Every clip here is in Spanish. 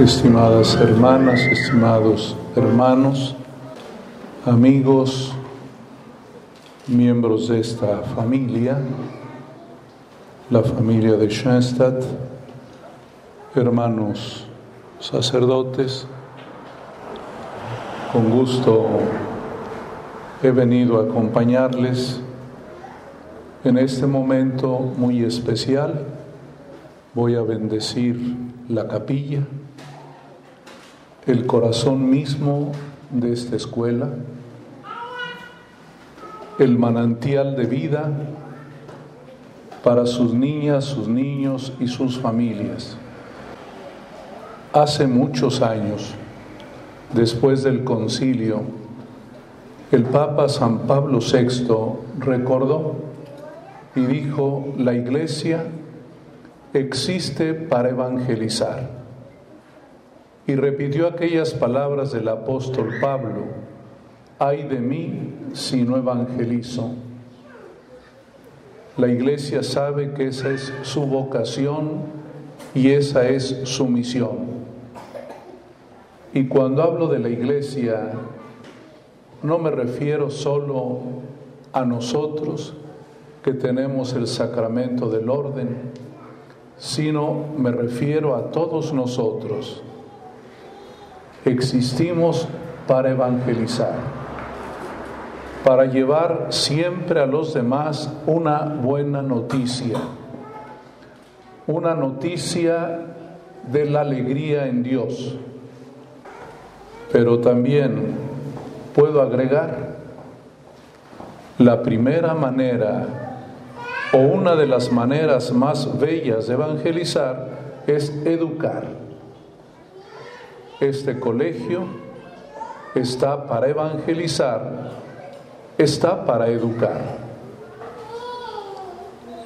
estimadas hermanas, estimados hermanos, amigos, miembros de esta familia, la familia de Schoenstatt, hermanos sacerdotes, con gusto he venido a acompañarles en este momento muy especial. Voy a bendecir la capilla el corazón mismo de esta escuela, el manantial de vida para sus niñas, sus niños y sus familias. Hace muchos años, después del concilio, el Papa San Pablo VI recordó y dijo, la iglesia existe para evangelizar y repitió aquellas palabras del apóstol Pablo, ay de mí si no evangelizo. La iglesia sabe que esa es su vocación y esa es su misión. Y cuando hablo de la iglesia, no me refiero solo a nosotros que tenemos el sacramento del orden, sino me refiero a todos nosotros Existimos para evangelizar, para llevar siempre a los demás una buena noticia, una noticia de la alegría en Dios. Pero también puedo agregar la primera manera o una de las maneras más bellas de evangelizar es educar este colegio está para evangelizar, está para educar.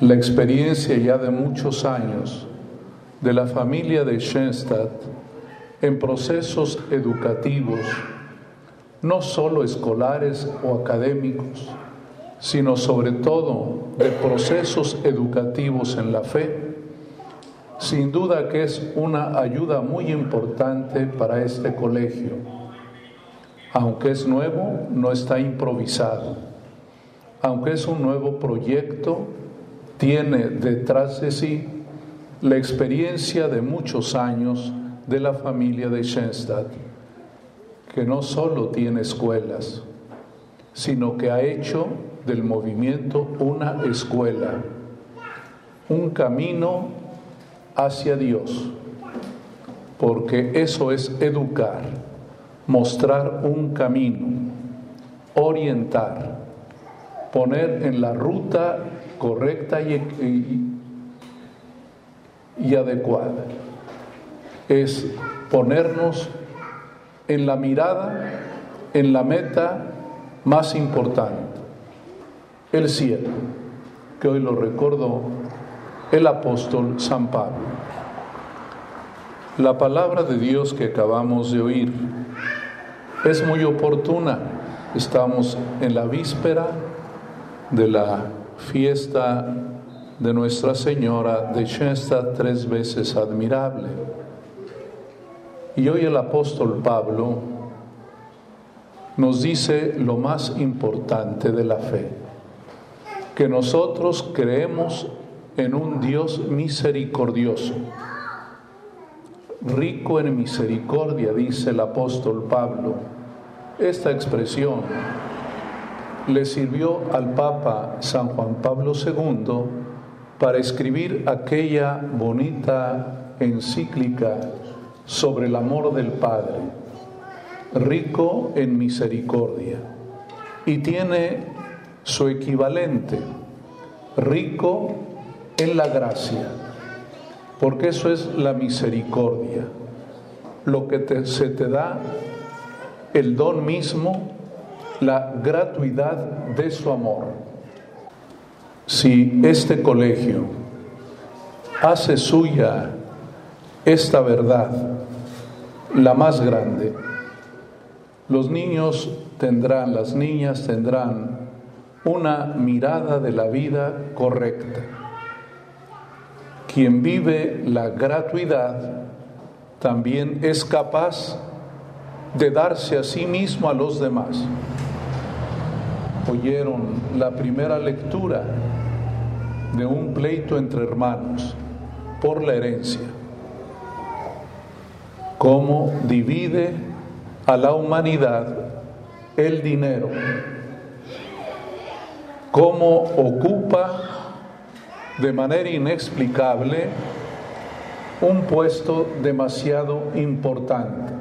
La experiencia ya de muchos años de la familia de Schoenstatt en procesos educativos, no solo escolares o académicos, sino sobre todo de procesos educativos en la fe, sin duda que es una ayuda muy importante para este colegio. Aunque es nuevo, no está improvisado. Aunque es un nuevo proyecto, tiene detrás de sí la experiencia de muchos años de la familia de Schoenstatt, que no solo tiene escuelas, sino que ha hecho del movimiento una escuela, un camino hacia Dios, porque eso es educar, mostrar un camino, orientar, poner en la ruta correcta y, adecuada. Es ponernos en la mirada, en la meta más importante, el cielo, que hoy lo recuerdo el apóstol San Pablo. La palabra de Dios que acabamos de oír es muy oportuna. Estamos en la víspera de la fiesta de Nuestra Señora de Schoenstatt, tres veces admirable. Y hoy el apóstol Pablo nos dice lo más importante de la fe, que nosotros creemos en un Dios misericordioso, rico en misericordia, dice el apóstol Pablo. Esta expresión le sirvió al Papa San Juan Pablo II para escribir aquella bonita encíclica sobre el amor del Padre, rico en misericordia, y tiene su equivalente, rico en la gracia, porque eso es la misericordia, lo que se te da, el don mismo, la gratuidad de su amor. Si este colegio hace suya esta verdad, la más grande, los niños tendrán, las niñas tendrán una mirada de la vida correcta quien vive la gratuidad también es capaz de darse a sí mismo a los demás. Oyeron la primera lectura de un pleito entre hermanos por la herencia. Cómo divide a la humanidad el dinero. Cómo ocupa de manera inexplicable un puesto demasiado importante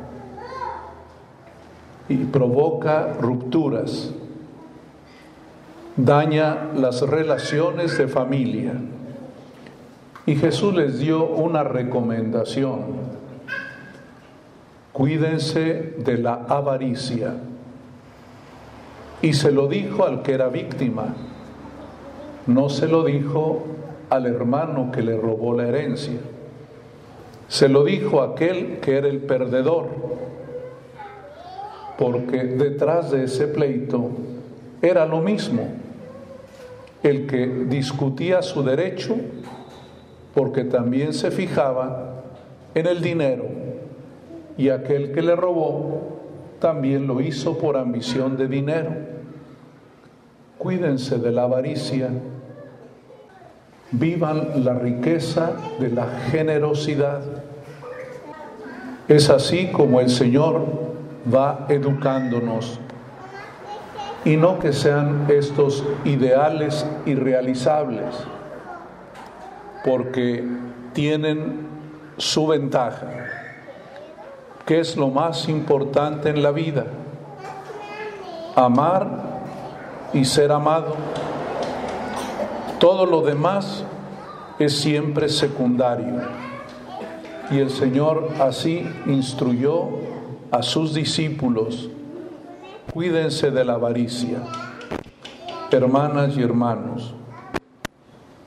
y provoca rupturas, daña las relaciones de familia. Y Jesús les dio una recomendación. Cuídense de la avaricia. Y se lo dijo al que era víctima. No se lo dijo al hermano que le robó la herencia. Se lo dijo a aquel que era el perdedor, porque detrás de ese pleito era lo mismo, el que discutía su derecho, porque también se fijaba en el dinero, y aquel que le robó también lo hizo por ambición de dinero. Cuídense de la avaricia vivan la riqueza de la generosidad. Es así como el Señor va educándonos y no que sean estos ideales irrealizables, porque tienen su ventaja. ¿Qué es lo más importante en la vida? Amar y ser amado todo lo demás es siempre secundario. Y el Señor así instruyó a sus discípulos, cuídense de la avaricia. Hermanas y hermanos,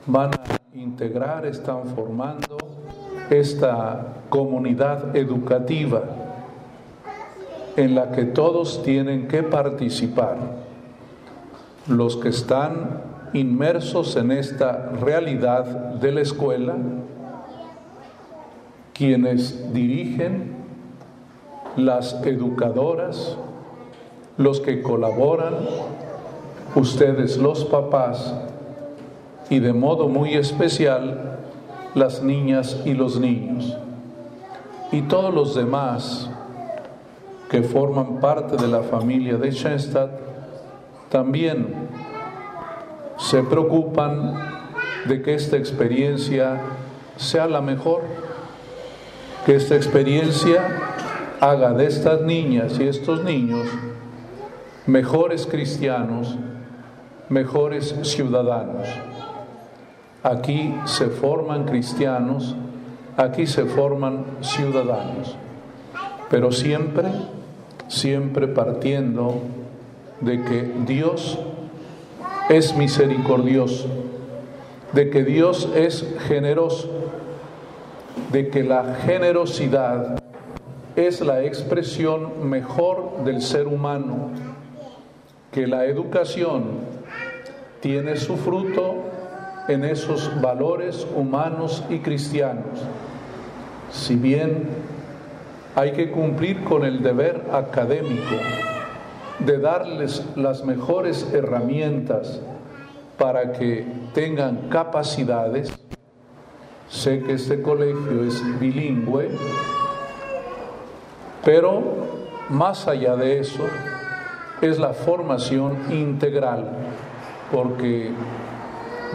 van a integrar, están formando esta comunidad educativa en la que todos tienen que participar. Los que están inmersos en esta realidad de la escuela, quienes dirigen, las educadoras, los que colaboran, ustedes los papás y de modo muy especial las niñas y los niños y todos los demás que forman parte de la familia de Schoenstatt también se preocupan de que esta experiencia sea la mejor, que esta experiencia haga de estas niñas y estos niños mejores cristianos, mejores ciudadanos. Aquí se forman cristianos, aquí se forman ciudadanos, pero siempre, siempre partiendo de que Dios es misericordioso, de que Dios es generoso, de que la generosidad es la expresión mejor del ser humano, que la educación tiene su fruto en esos valores humanos y cristianos. Si bien hay que cumplir con el deber académico, de darles las mejores herramientas para que tengan capacidades. Sé que este colegio es bilingüe, pero más allá de eso es la formación integral, porque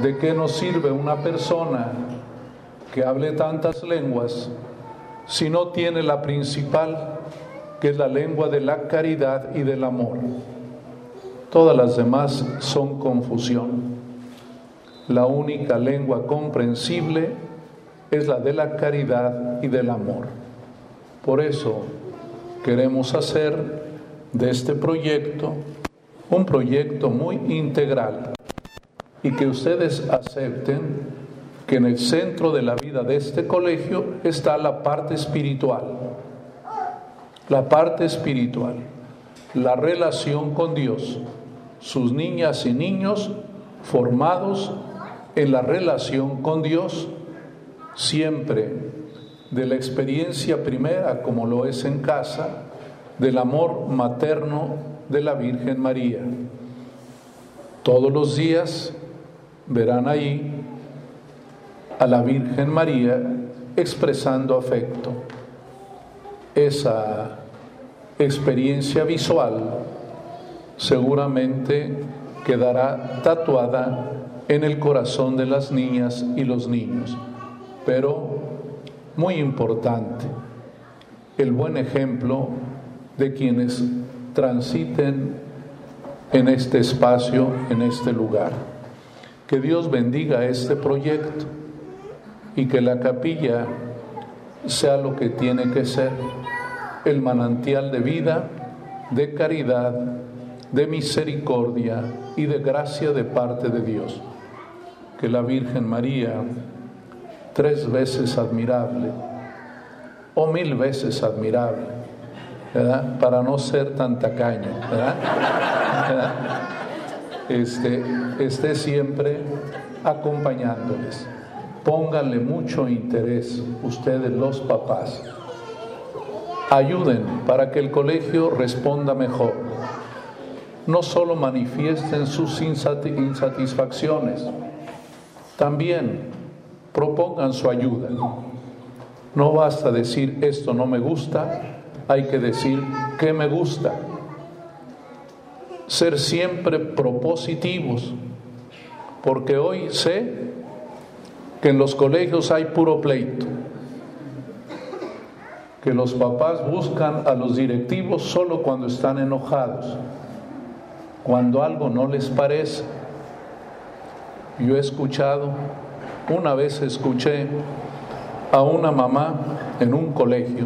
¿de qué nos sirve una persona que hable tantas lenguas si no tiene la principal que es la lengua de la caridad y del amor. Todas las demás son confusión. La única lengua comprensible es la de la caridad y del amor. Por eso queremos hacer de este proyecto un proyecto muy integral y que ustedes acepten que en el centro de la vida de este colegio está la parte espiritual la parte espiritual, la relación con Dios, sus niñas y niños formados en la relación con Dios, siempre de la experiencia primera, como lo es en casa, del amor materno de la Virgen María. Todos los días verán ahí a la Virgen María expresando afecto. Esa experiencia visual seguramente quedará tatuada en el corazón de las niñas y los niños. Pero, muy importante, el buen ejemplo de quienes transiten en este espacio, en este lugar. Que Dios bendiga este proyecto y que la capilla sea lo que tiene que ser, el manantial de vida, de caridad, de misericordia y de gracia de parte de Dios. Que la Virgen María, tres veces admirable, o mil veces admirable, para no ser tan tacaño, Este, esté siempre acompañándoles. Pónganle mucho interés ustedes los papás. Ayuden para que el colegio responda mejor no solo manifiesten sus insatisfacciones, también propongan su ayuda. No basta decir esto no me gusta, hay que decir qué me gusta. Ser siempre propositivos, porque hoy sé que en los colegios hay puro pleito, que los papás buscan a los directivos solo cuando están enojados cuando algo no les parece. Yo he escuchado, una vez escuché a una mamá en un colegio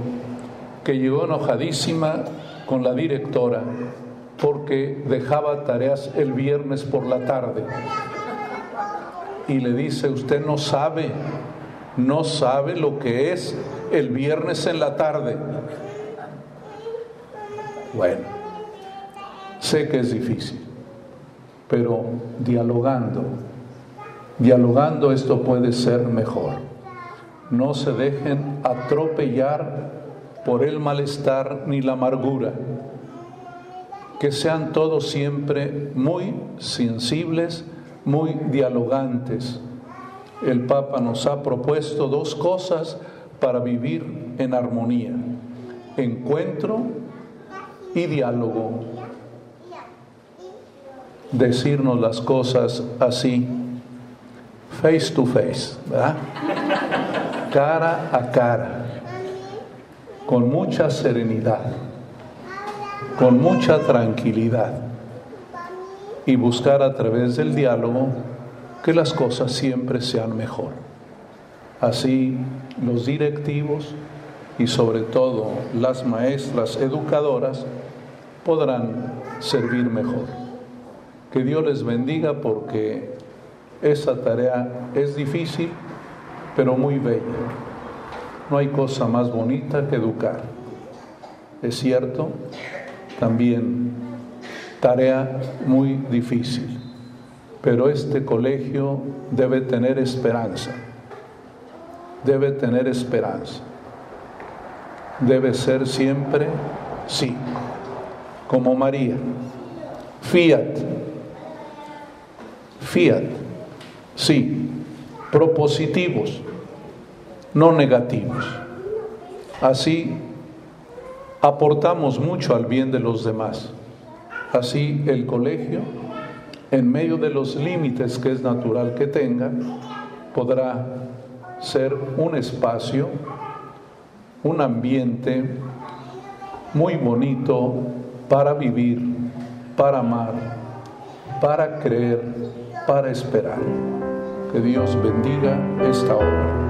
que llegó enojadísima con la directora porque dejaba tareas el viernes por la tarde. Y le dice, usted no sabe, no sabe lo que es el viernes en la tarde. Bueno, Sé que es difícil, pero dialogando, dialogando esto puede ser mejor. No se dejen atropellar por el malestar ni la amargura. Que sean todos siempre muy sensibles, muy dialogantes. El Papa nos ha propuesto dos cosas para vivir en armonía. Encuentro y diálogo decirnos las cosas así, face to face, ¿verdad? cara a cara, con mucha serenidad, con mucha tranquilidad y buscar a través del diálogo que las cosas siempre sean mejor. Así los directivos y sobre todo las maestras educadoras podrán servir mejor. Que Dios les bendiga porque esa tarea es difícil, pero muy bella. No hay cosa más bonita que educar. Es cierto, también tarea muy difícil, pero este colegio debe tener esperanza, debe tener esperanza, debe ser siempre sí, como María, fiat Fiat, sí, propositivos, no negativos. Así aportamos mucho al bien de los demás. Así el colegio, en medio de los límites que es natural que tenga, podrá ser un espacio, un ambiente muy bonito para vivir, para amar, para creer para esperar. Que Dios bendiga esta obra.